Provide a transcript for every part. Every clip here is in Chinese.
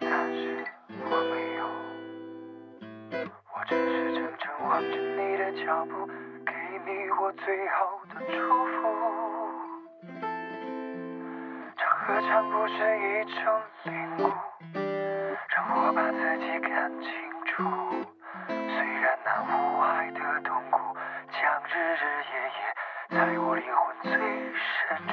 但是我没有，我只是怔怔望着你的脚步，给你我最后的祝福。这何尝不是一种领悟，让我把自己看清楚。虽然那无爱的痛苦，将日日夜夜在我灵魂最深处。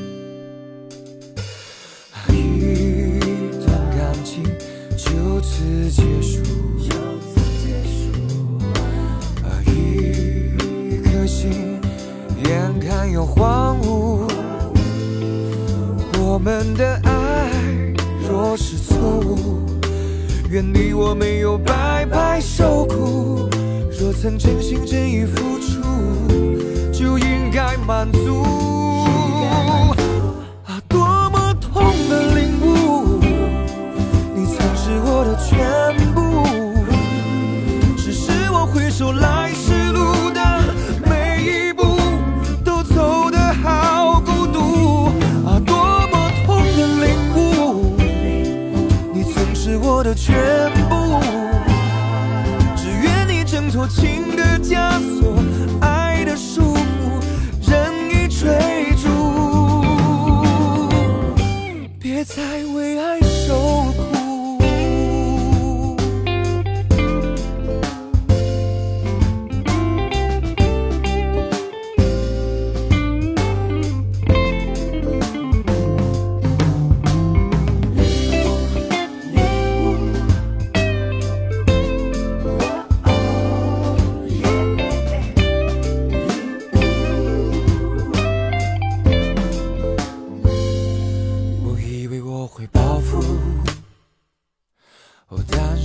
一段感情就此结束，啊，一颗心眼看要荒芜。我们的爱若是错误，愿你我没有白白受苦。若曾真心真意付出，就应该满足。来时路的每一步，都走得好孤独。啊，多么痛的领悟！你曾是我的全部，只愿你挣脱情的枷锁，爱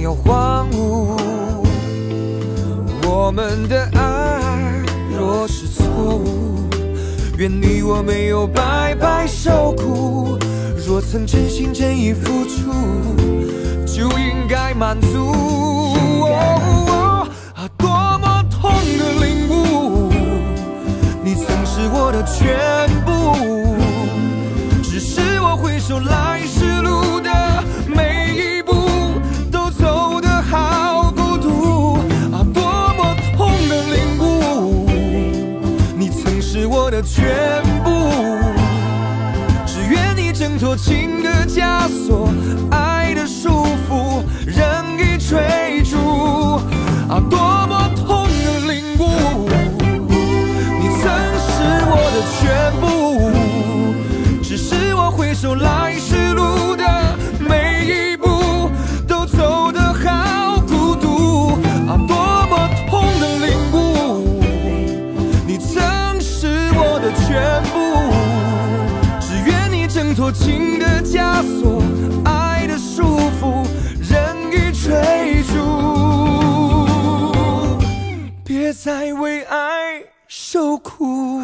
眼看要荒芜。我们的爱若是错误，愿你我没有白白受苦。若曾真心真意付出，就应该满足。啊，多么痛的领悟！你曾是我的全部，只是我回首来全部，只愿你挣脱情的枷锁，爱的束缚，任意追逐。啊，多么痛的领悟！你曾是我的全部，只是我回首来多情的枷锁，爱的束缚，任意追逐。别再为爱受苦。